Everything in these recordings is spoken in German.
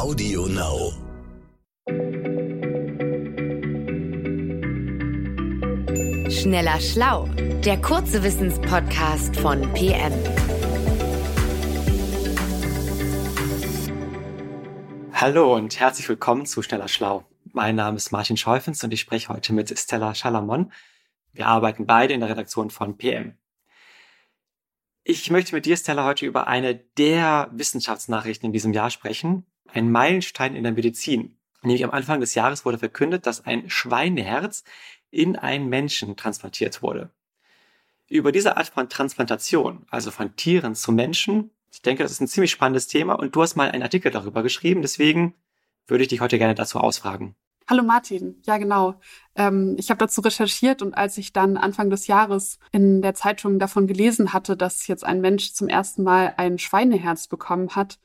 Audio Now. Schneller Schlau, der kurze Wissenspodcast von PM. Hallo und herzlich willkommen zu Schneller Schlau. Mein Name ist Martin Scheufens und ich spreche heute mit Stella Schalamon. Wir arbeiten beide in der Redaktion von PM. Ich möchte mit dir, Stella, heute über eine der Wissenschaftsnachrichten in diesem Jahr sprechen. Ein Meilenstein in der Medizin. Nämlich am Anfang des Jahres wurde verkündet, dass ein Schweineherz in einen Menschen transplantiert wurde. Über diese Art von Transplantation, also von Tieren zu Menschen, ich denke, das ist ein ziemlich spannendes Thema und du hast mal einen Artikel darüber geschrieben, deswegen würde ich dich heute gerne dazu ausfragen. Hallo Martin, ja genau. Ähm, ich habe dazu recherchiert und als ich dann Anfang des Jahres in der Zeitung davon gelesen hatte, dass jetzt ein Mensch zum ersten Mal ein Schweineherz bekommen hat,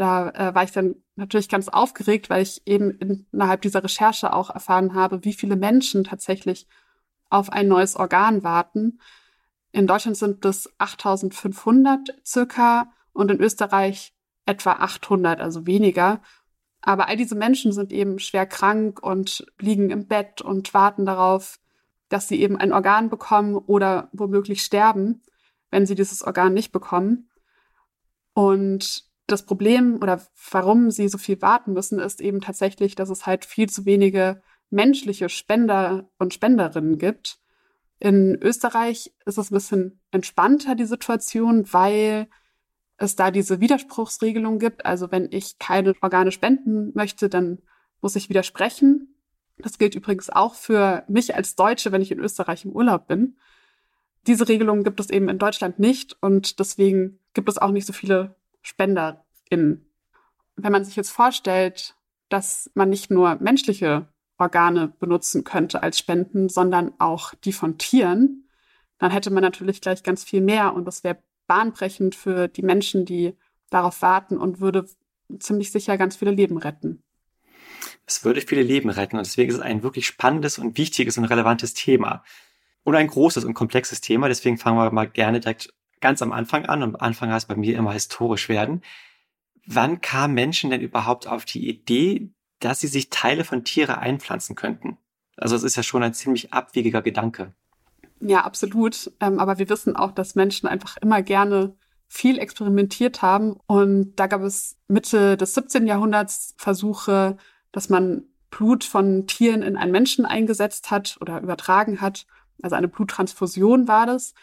da äh, war ich dann natürlich ganz aufgeregt, weil ich eben innerhalb dieser Recherche auch erfahren habe, wie viele Menschen tatsächlich auf ein neues Organ warten. In Deutschland sind es 8500 circa und in Österreich etwa 800, also weniger. Aber all diese Menschen sind eben schwer krank und liegen im Bett und warten darauf, dass sie eben ein Organ bekommen oder womöglich sterben, wenn sie dieses Organ nicht bekommen. Und das Problem oder warum sie so viel warten müssen, ist eben tatsächlich, dass es halt viel zu wenige menschliche Spender und Spenderinnen gibt. In Österreich ist es ein bisschen entspannter, die Situation, weil es da diese Widerspruchsregelung gibt. Also wenn ich keine Organe spenden möchte, dann muss ich widersprechen. Das gilt übrigens auch für mich als Deutsche, wenn ich in Österreich im Urlaub bin. Diese Regelung gibt es eben in Deutschland nicht und deswegen gibt es auch nicht so viele SpenderInnen. Wenn man sich jetzt vorstellt, dass man nicht nur menschliche Organe benutzen könnte als Spenden, sondern auch die von Tieren, dann hätte man natürlich gleich ganz viel mehr und das wäre bahnbrechend für die Menschen, die darauf warten und würde ziemlich sicher ganz viele Leben retten. Es würde viele Leben retten und deswegen ist es ein wirklich spannendes und wichtiges und relevantes Thema. Und ein großes und komplexes Thema, deswegen fangen wir mal gerne direkt ganz am Anfang an und am Anfang heißt bei mir immer historisch werden. Wann kamen Menschen denn überhaupt auf die Idee, dass sie sich Teile von Tiere einpflanzen könnten? Also es ist ja schon ein ziemlich abwegiger Gedanke. Ja, absolut. Ähm, aber wir wissen auch, dass Menschen einfach immer gerne viel experimentiert haben. Und da gab es Mitte des 17. Jahrhunderts Versuche, dass man Blut von Tieren in einen Menschen eingesetzt hat oder übertragen hat. Also eine Bluttransfusion war das.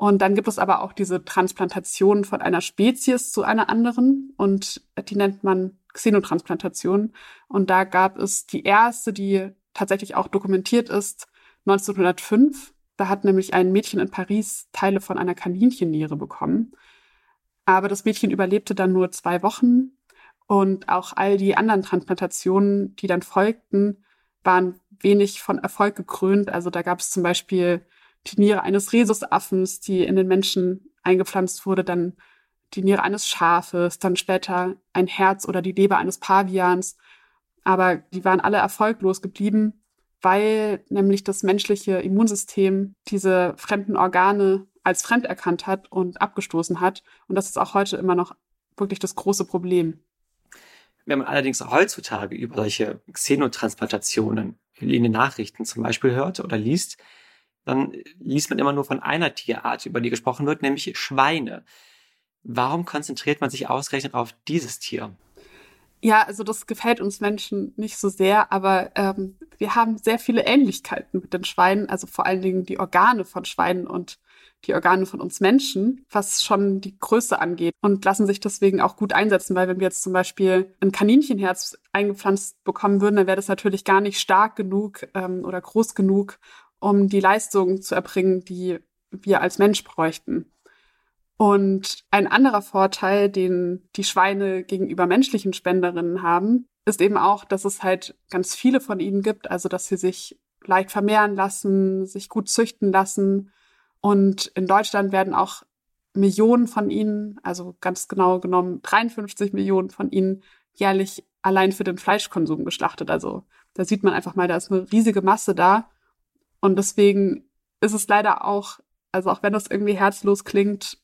Und dann gibt es aber auch diese Transplantation von einer Spezies zu einer anderen und die nennt man Xenotransplantation. Und da gab es die erste, die tatsächlich auch dokumentiert ist, 1905. Da hat nämlich ein Mädchen in Paris Teile von einer Kaninchenniere bekommen. Aber das Mädchen überlebte dann nur zwei Wochen und auch all die anderen Transplantationen, die dann folgten, waren wenig von Erfolg gekrönt. Also da gab es zum Beispiel die Niere eines Rhesusaffens, die in den Menschen eingepflanzt wurde, dann die Niere eines Schafes, dann später ein Herz oder die Leber eines Pavians. Aber die waren alle erfolglos geblieben, weil nämlich das menschliche Immunsystem diese fremden Organe als fremd erkannt hat und abgestoßen hat. Und das ist auch heute immer noch wirklich das große Problem. Wenn man allerdings heutzutage über solche Xenotransplantationen in den Nachrichten zum Beispiel hört oder liest, dann liest man immer nur von einer Tierart, über die gesprochen wird, nämlich Schweine. Warum konzentriert man sich ausgerechnet auf dieses Tier? Ja, also das gefällt uns Menschen nicht so sehr, aber ähm, wir haben sehr viele Ähnlichkeiten mit den Schweinen, also vor allen Dingen die Organe von Schweinen und die Organe von uns Menschen, was schon die Größe angeht und lassen sich deswegen auch gut einsetzen, weil wenn wir jetzt zum Beispiel ein Kaninchenherz eingepflanzt bekommen würden, dann wäre das natürlich gar nicht stark genug ähm, oder groß genug, um die Leistung zu erbringen, die wir als Mensch bräuchten. Und ein anderer Vorteil, den die Schweine gegenüber menschlichen Spenderinnen haben, ist eben auch, dass es halt ganz viele von ihnen gibt, also dass sie sich leicht vermehren lassen, sich gut züchten lassen. Und in Deutschland werden auch Millionen von ihnen, also ganz genau genommen 53 Millionen von ihnen jährlich allein für den Fleischkonsum geschlachtet. Also da sieht man einfach mal, da ist eine riesige Masse da. Und deswegen ist es leider auch, also auch wenn das irgendwie herzlos klingt,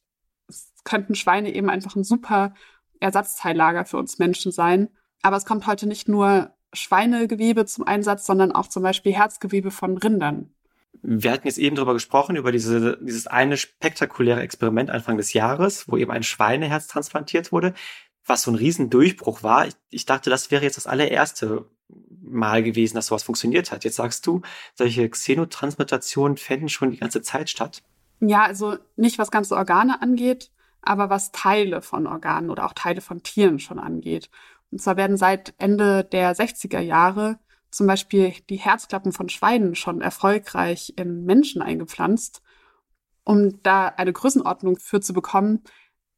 könnten Schweine eben einfach ein super Ersatzteillager für uns Menschen sein. Aber es kommt heute nicht nur Schweinegewebe zum Einsatz, sondern auch zum Beispiel Herzgewebe von Rindern. Wir hatten jetzt eben darüber gesprochen, über diese, dieses eine spektakuläre Experiment Anfang des Jahres, wo eben ein Schweineherz transplantiert wurde, was so ein Riesendurchbruch war. Ich, ich dachte, das wäre jetzt das allererste Mal gewesen, dass sowas funktioniert hat. Jetzt sagst du, solche Xenotransplantationen fänden schon die ganze Zeit statt. Ja, also nicht was ganze Organe angeht, aber was Teile von Organen oder auch Teile von Tieren schon angeht. Und zwar werden seit Ende der 60er Jahre zum Beispiel die Herzklappen von Schweinen schon erfolgreich in Menschen eingepflanzt. Um da eine Größenordnung für zu bekommen,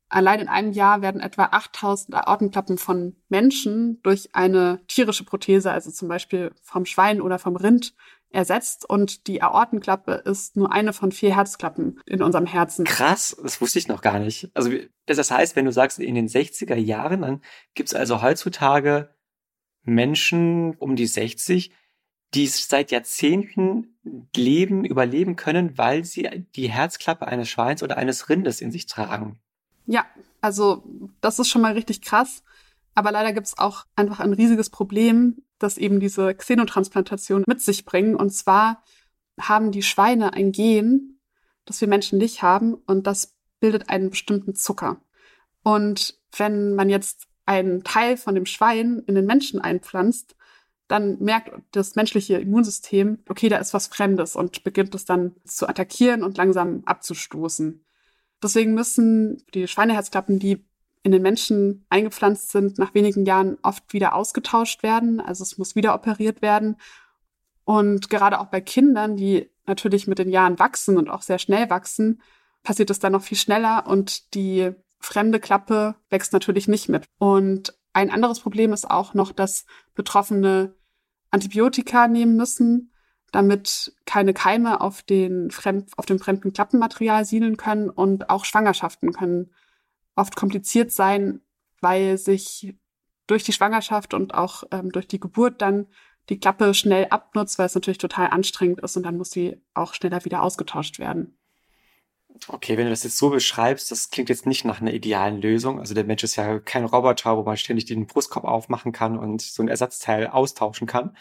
allein in einem Jahr werden etwa 8000 Aortenklappen von Menschen durch eine tierische Prothese, also zum Beispiel vom Schwein oder vom Rind, ersetzt und die Aortenklappe ist nur eine von vier Herzklappen in unserem Herzen. Krass, das wusste ich noch gar nicht. Also das heißt, wenn du sagst, in den 60er Jahren, dann gibt es also heutzutage Menschen um die 60, die seit Jahrzehnten leben, überleben können, weil sie die Herzklappe eines Schweins oder eines Rindes in sich tragen. Ja, also das ist schon mal richtig krass. Aber leider gibt es auch einfach ein riesiges Problem, das eben diese Xenotransplantation mit sich bringen. Und zwar haben die Schweine ein Gen, das wir Menschen nicht haben, und das bildet einen bestimmten Zucker. Und wenn man jetzt einen Teil von dem Schwein in den Menschen einpflanzt, dann merkt das menschliche Immunsystem, okay, da ist was Fremdes und beginnt es dann zu attackieren und langsam abzustoßen. Deswegen müssen die Schweineherzklappen, die in den Menschen eingepflanzt sind, nach wenigen Jahren oft wieder ausgetauscht werden. Also es muss wieder operiert werden. Und gerade auch bei Kindern, die natürlich mit den Jahren wachsen und auch sehr schnell wachsen, passiert es dann noch viel schneller und die fremde Klappe wächst natürlich nicht mit. Und ein anderes Problem ist auch noch, dass Betroffene Antibiotika nehmen müssen, damit keine Keime auf, den fremd, auf dem fremden Klappenmaterial siedeln können und auch Schwangerschaften können oft kompliziert sein, weil sich durch die Schwangerschaft und auch ähm, durch die Geburt dann die Klappe schnell abnutzt, weil es natürlich total anstrengend ist und dann muss sie auch schneller wieder ausgetauscht werden. Okay, wenn du das jetzt so beschreibst, das klingt jetzt nicht nach einer idealen Lösung. Also der Mensch ist ja kein Roboter, wo man ständig den Brustkorb aufmachen kann und so ein Ersatzteil austauschen kann.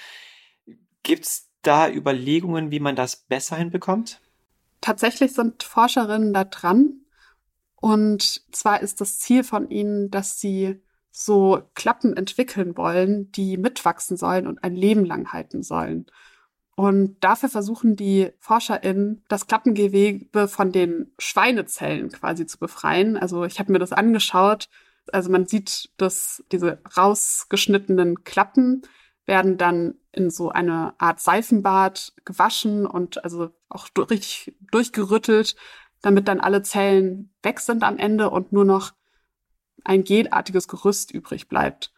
Gibt es da Überlegungen, wie man das besser hinbekommt? Tatsächlich sind Forscherinnen da dran. Und zwar ist das Ziel von ihnen, dass sie so Klappen entwickeln wollen, die mitwachsen sollen und ein Leben lang halten sollen. Und dafür versuchen die ForscherInnen, das Klappengewebe von den Schweinezellen quasi zu befreien. Also ich habe mir das angeschaut. Also man sieht, dass diese rausgeschnittenen Klappen werden dann in so eine Art Seifenbad gewaschen und also auch richtig durchgerüttelt, damit dann alle Zellen weg sind am Ende und nur noch ein gelartiges Gerüst übrig bleibt.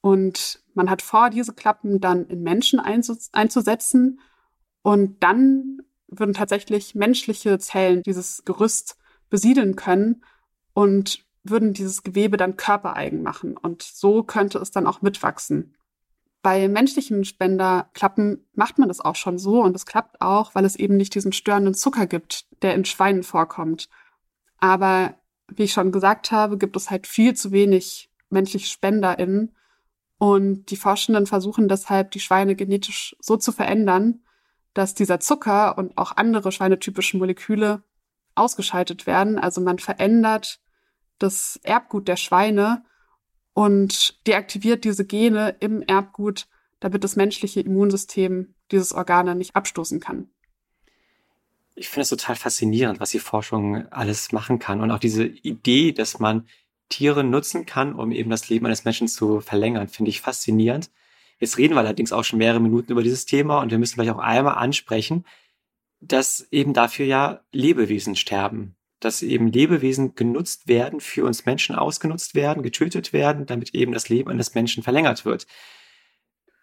Und man hat vor, diese Klappen dann in Menschen einzusetzen und dann würden tatsächlich menschliche Zellen dieses Gerüst besiedeln können und würden dieses Gewebe dann körpereigen machen. Und so könnte es dann auch mitwachsen. Bei menschlichen Spenderklappen macht man das auch schon so und es klappt auch, weil es eben nicht diesen störenden Zucker gibt, der in Schweinen vorkommt. Aber wie ich schon gesagt habe, gibt es halt viel zu wenig menschliche SpenderInnen. Und die Forschenden versuchen deshalb, die Schweine genetisch so zu verändern, dass dieser Zucker und auch andere schweinetypische Moleküle ausgeschaltet werden. Also man verändert das Erbgut der Schweine und deaktiviert diese Gene im Erbgut, damit das menschliche Immunsystem dieses Organ nicht abstoßen kann. Ich finde es total faszinierend, was die Forschung alles machen kann und auch diese Idee, dass man Tiere nutzen kann, um eben das Leben eines Menschen zu verlängern, finde ich faszinierend. Jetzt reden wir allerdings auch schon mehrere Minuten über dieses Thema und wir müssen vielleicht auch einmal ansprechen, dass eben dafür ja Lebewesen sterben dass eben Lebewesen genutzt werden, für uns Menschen ausgenutzt werden, getötet werden, damit eben das Leben eines Menschen verlängert wird.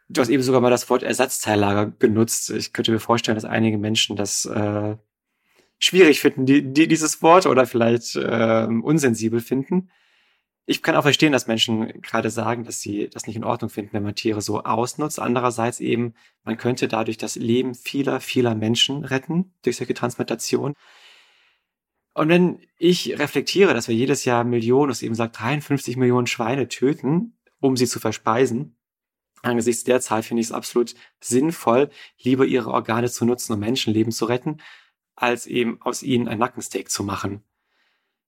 Du hast eben sogar mal das Wort Ersatzteillager genutzt. Ich könnte mir vorstellen, dass einige Menschen das äh, schwierig finden, die, die, dieses Wort oder vielleicht äh, unsensibel finden. Ich kann auch verstehen, dass Menschen gerade sagen, dass sie das nicht in Ordnung finden, wenn man Tiere so ausnutzt. Andererseits eben, man könnte dadurch das Leben vieler, vieler Menschen retten durch solche Transplantation. Und wenn ich reflektiere, dass wir jedes Jahr Millionen, es eben sagt 53 Millionen Schweine töten, um sie zu verspeisen. Angesichts der Zahl finde ich es absolut sinnvoll, lieber ihre Organe zu nutzen, um Menschenleben zu retten, als eben aus ihnen ein Nackensteak zu machen.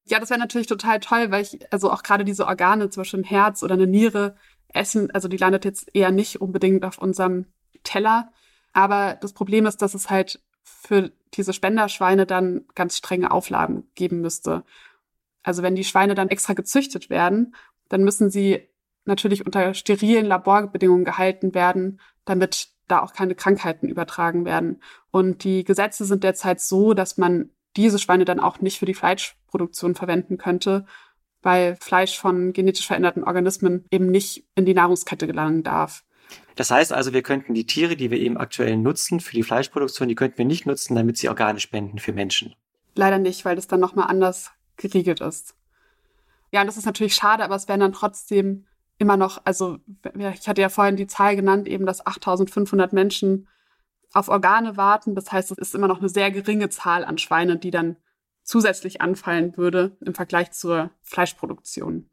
Ja, das wäre natürlich total toll, weil ich, also auch gerade diese Organe, zum Beispiel ein Herz oder eine Niere, essen, also die landet jetzt eher nicht unbedingt auf unserem Teller. Aber das Problem ist, dass es halt für diese Spenderschweine dann ganz strenge Auflagen geben müsste. Also wenn die Schweine dann extra gezüchtet werden, dann müssen sie natürlich unter sterilen Laborbedingungen gehalten werden, damit da auch keine Krankheiten übertragen werden. Und die Gesetze sind derzeit so, dass man diese Schweine dann auch nicht für die Fleischproduktion verwenden könnte, weil Fleisch von genetisch veränderten Organismen eben nicht in die Nahrungskette gelangen darf. Das heißt also, wir könnten die Tiere, die wir eben aktuell nutzen für die Fleischproduktion, die könnten wir nicht nutzen, damit sie Organe spenden für Menschen. Leider nicht, weil das dann nochmal anders geregelt ist. Ja, das ist natürlich schade, aber es wären dann trotzdem immer noch, also ich hatte ja vorhin die Zahl genannt, eben, dass 8500 Menschen auf Organe warten. Das heißt, es ist immer noch eine sehr geringe Zahl an Schweinen, die dann zusätzlich anfallen würde im Vergleich zur Fleischproduktion.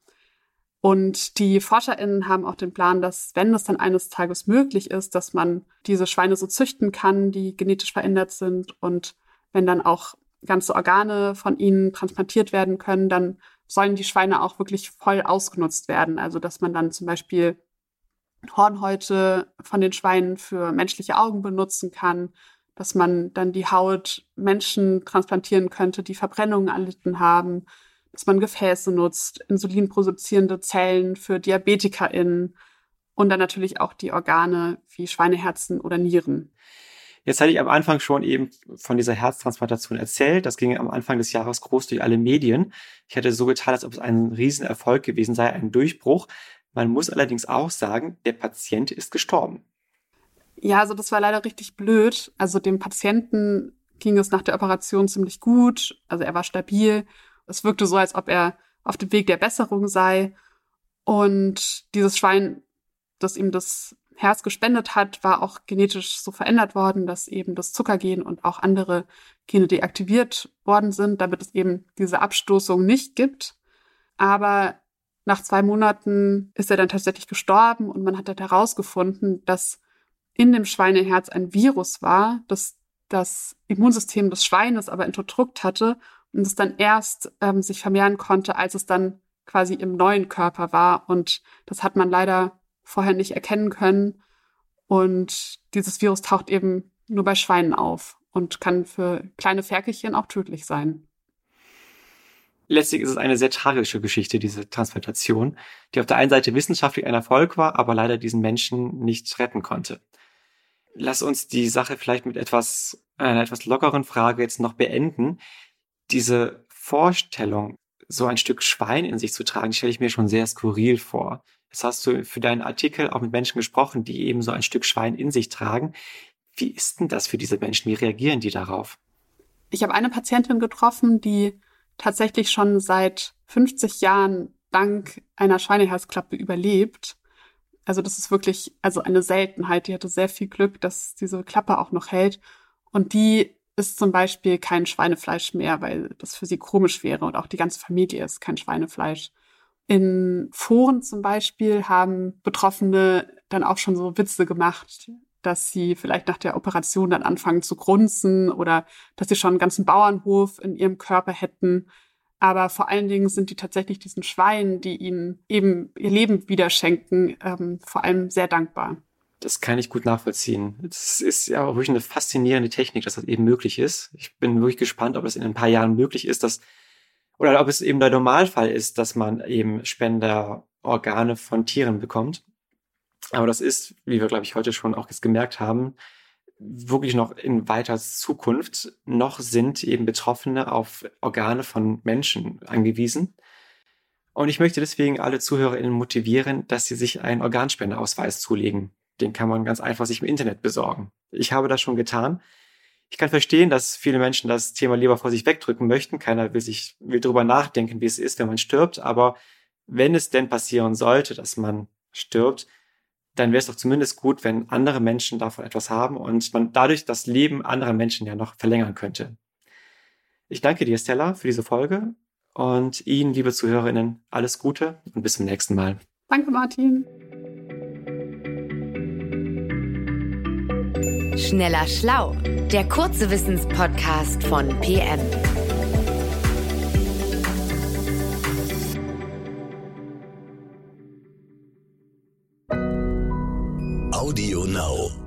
Und die ForscherInnen haben auch den Plan, dass, wenn es dann eines Tages möglich ist, dass man diese Schweine so züchten kann, die genetisch verändert sind und wenn dann auch ganze Organe von ihnen transplantiert werden können, dann sollen die Schweine auch wirklich voll ausgenutzt werden. Also, dass man dann zum Beispiel Hornhäute von den Schweinen für menschliche Augen benutzen kann, dass man dann die Haut Menschen transplantieren könnte, die Verbrennungen erlitten haben, dass man Gefäße nutzt, insulinproduzierende Zellen für DiabetikerInnen und dann natürlich auch die Organe wie Schweineherzen oder Nieren. Jetzt hatte ich am Anfang schon eben von dieser Herztransplantation erzählt. Das ging am Anfang des Jahres groß durch alle Medien. Ich hatte so getan, als ob es ein Riesenerfolg gewesen sei, ein Durchbruch. Man muss allerdings auch sagen, der Patient ist gestorben. Ja, also das war leider richtig blöd. Also dem Patienten ging es nach der Operation ziemlich gut. Also er war stabil. Es wirkte so, als ob er auf dem Weg der Besserung sei. Und dieses Schwein, das ihm das Herz gespendet hat, war auch genetisch so verändert worden, dass eben das Zuckergen und auch andere Gene deaktiviert worden sind, damit es eben diese Abstoßung nicht gibt. Aber nach zwei Monaten ist er dann tatsächlich gestorben und man hat dann herausgefunden, dass in dem Schweineherz ein Virus war, das das Immunsystem des Schweines aber unterdrückt hatte und es dann erst ähm, sich vermehren konnte, als es dann quasi im neuen Körper war. Und das hat man leider vorher nicht erkennen können. Und dieses Virus taucht eben nur bei Schweinen auf und kann für kleine Ferkelchen auch tödlich sein. Letztlich ist es eine sehr tragische Geschichte, diese Transplantation, die auf der einen Seite wissenschaftlich ein Erfolg war, aber leider diesen Menschen nicht retten konnte. Lass uns die Sache vielleicht mit etwas, einer etwas lockeren Frage jetzt noch beenden. Diese Vorstellung, so ein Stück Schwein in sich zu tragen, stelle ich mir schon sehr skurril vor. Das hast du für deinen Artikel auch mit Menschen gesprochen, die eben so ein Stück Schwein in sich tragen. Wie ist denn das für diese Menschen? Wie reagieren die darauf? Ich habe eine Patientin getroffen, die tatsächlich schon seit 50 Jahren dank einer Schweineherzklappe überlebt. Also das ist wirklich also eine Seltenheit. Die hatte sehr viel Glück, dass diese Klappe auch noch hält. Und die ist zum Beispiel kein Schweinefleisch mehr, weil das für sie komisch wäre. Und auch die ganze Familie ist kein Schweinefleisch. In Foren zum Beispiel haben Betroffene dann auch schon so Witze gemacht, dass sie vielleicht nach der Operation dann anfangen zu grunzen oder dass sie schon einen ganzen Bauernhof in ihrem Körper hätten. Aber vor allen Dingen sind die tatsächlich diesen Schweinen, die ihnen eben ihr Leben wieder schenken, ähm, vor allem sehr dankbar. Das kann ich gut nachvollziehen. Das ist ja auch wirklich eine faszinierende Technik, dass das eben möglich ist. Ich bin wirklich gespannt, ob es in ein paar Jahren möglich ist, dass oder ob es eben der Normalfall ist, dass man eben Spenderorgane von Tieren bekommt. Aber das ist, wie wir, glaube ich, heute schon auch gemerkt haben, wirklich noch in weiter Zukunft. Noch sind eben Betroffene auf Organe von Menschen angewiesen. Und ich möchte deswegen alle ZuhörerInnen motivieren, dass sie sich einen Organspendeausweis zulegen. Den kann man ganz einfach sich im Internet besorgen. Ich habe das schon getan. Ich kann verstehen, dass viele Menschen das Thema lieber vor sich wegdrücken möchten. Keiner will sich, will darüber nachdenken, wie es ist, wenn man stirbt. Aber wenn es denn passieren sollte, dass man stirbt, dann wäre es doch zumindest gut, wenn andere Menschen davon etwas haben und man dadurch das Leben anderer Menschen ja noch verlängern könnte. Ich danke dir, Stella, für diese Folge und Ihnen, liebe Zuhörerinnen, alles Gute und bis zum nächsten Mal. Danke, Martin. Schneller Schlau, der kurze Wissenspodcast von PM. Audio Now.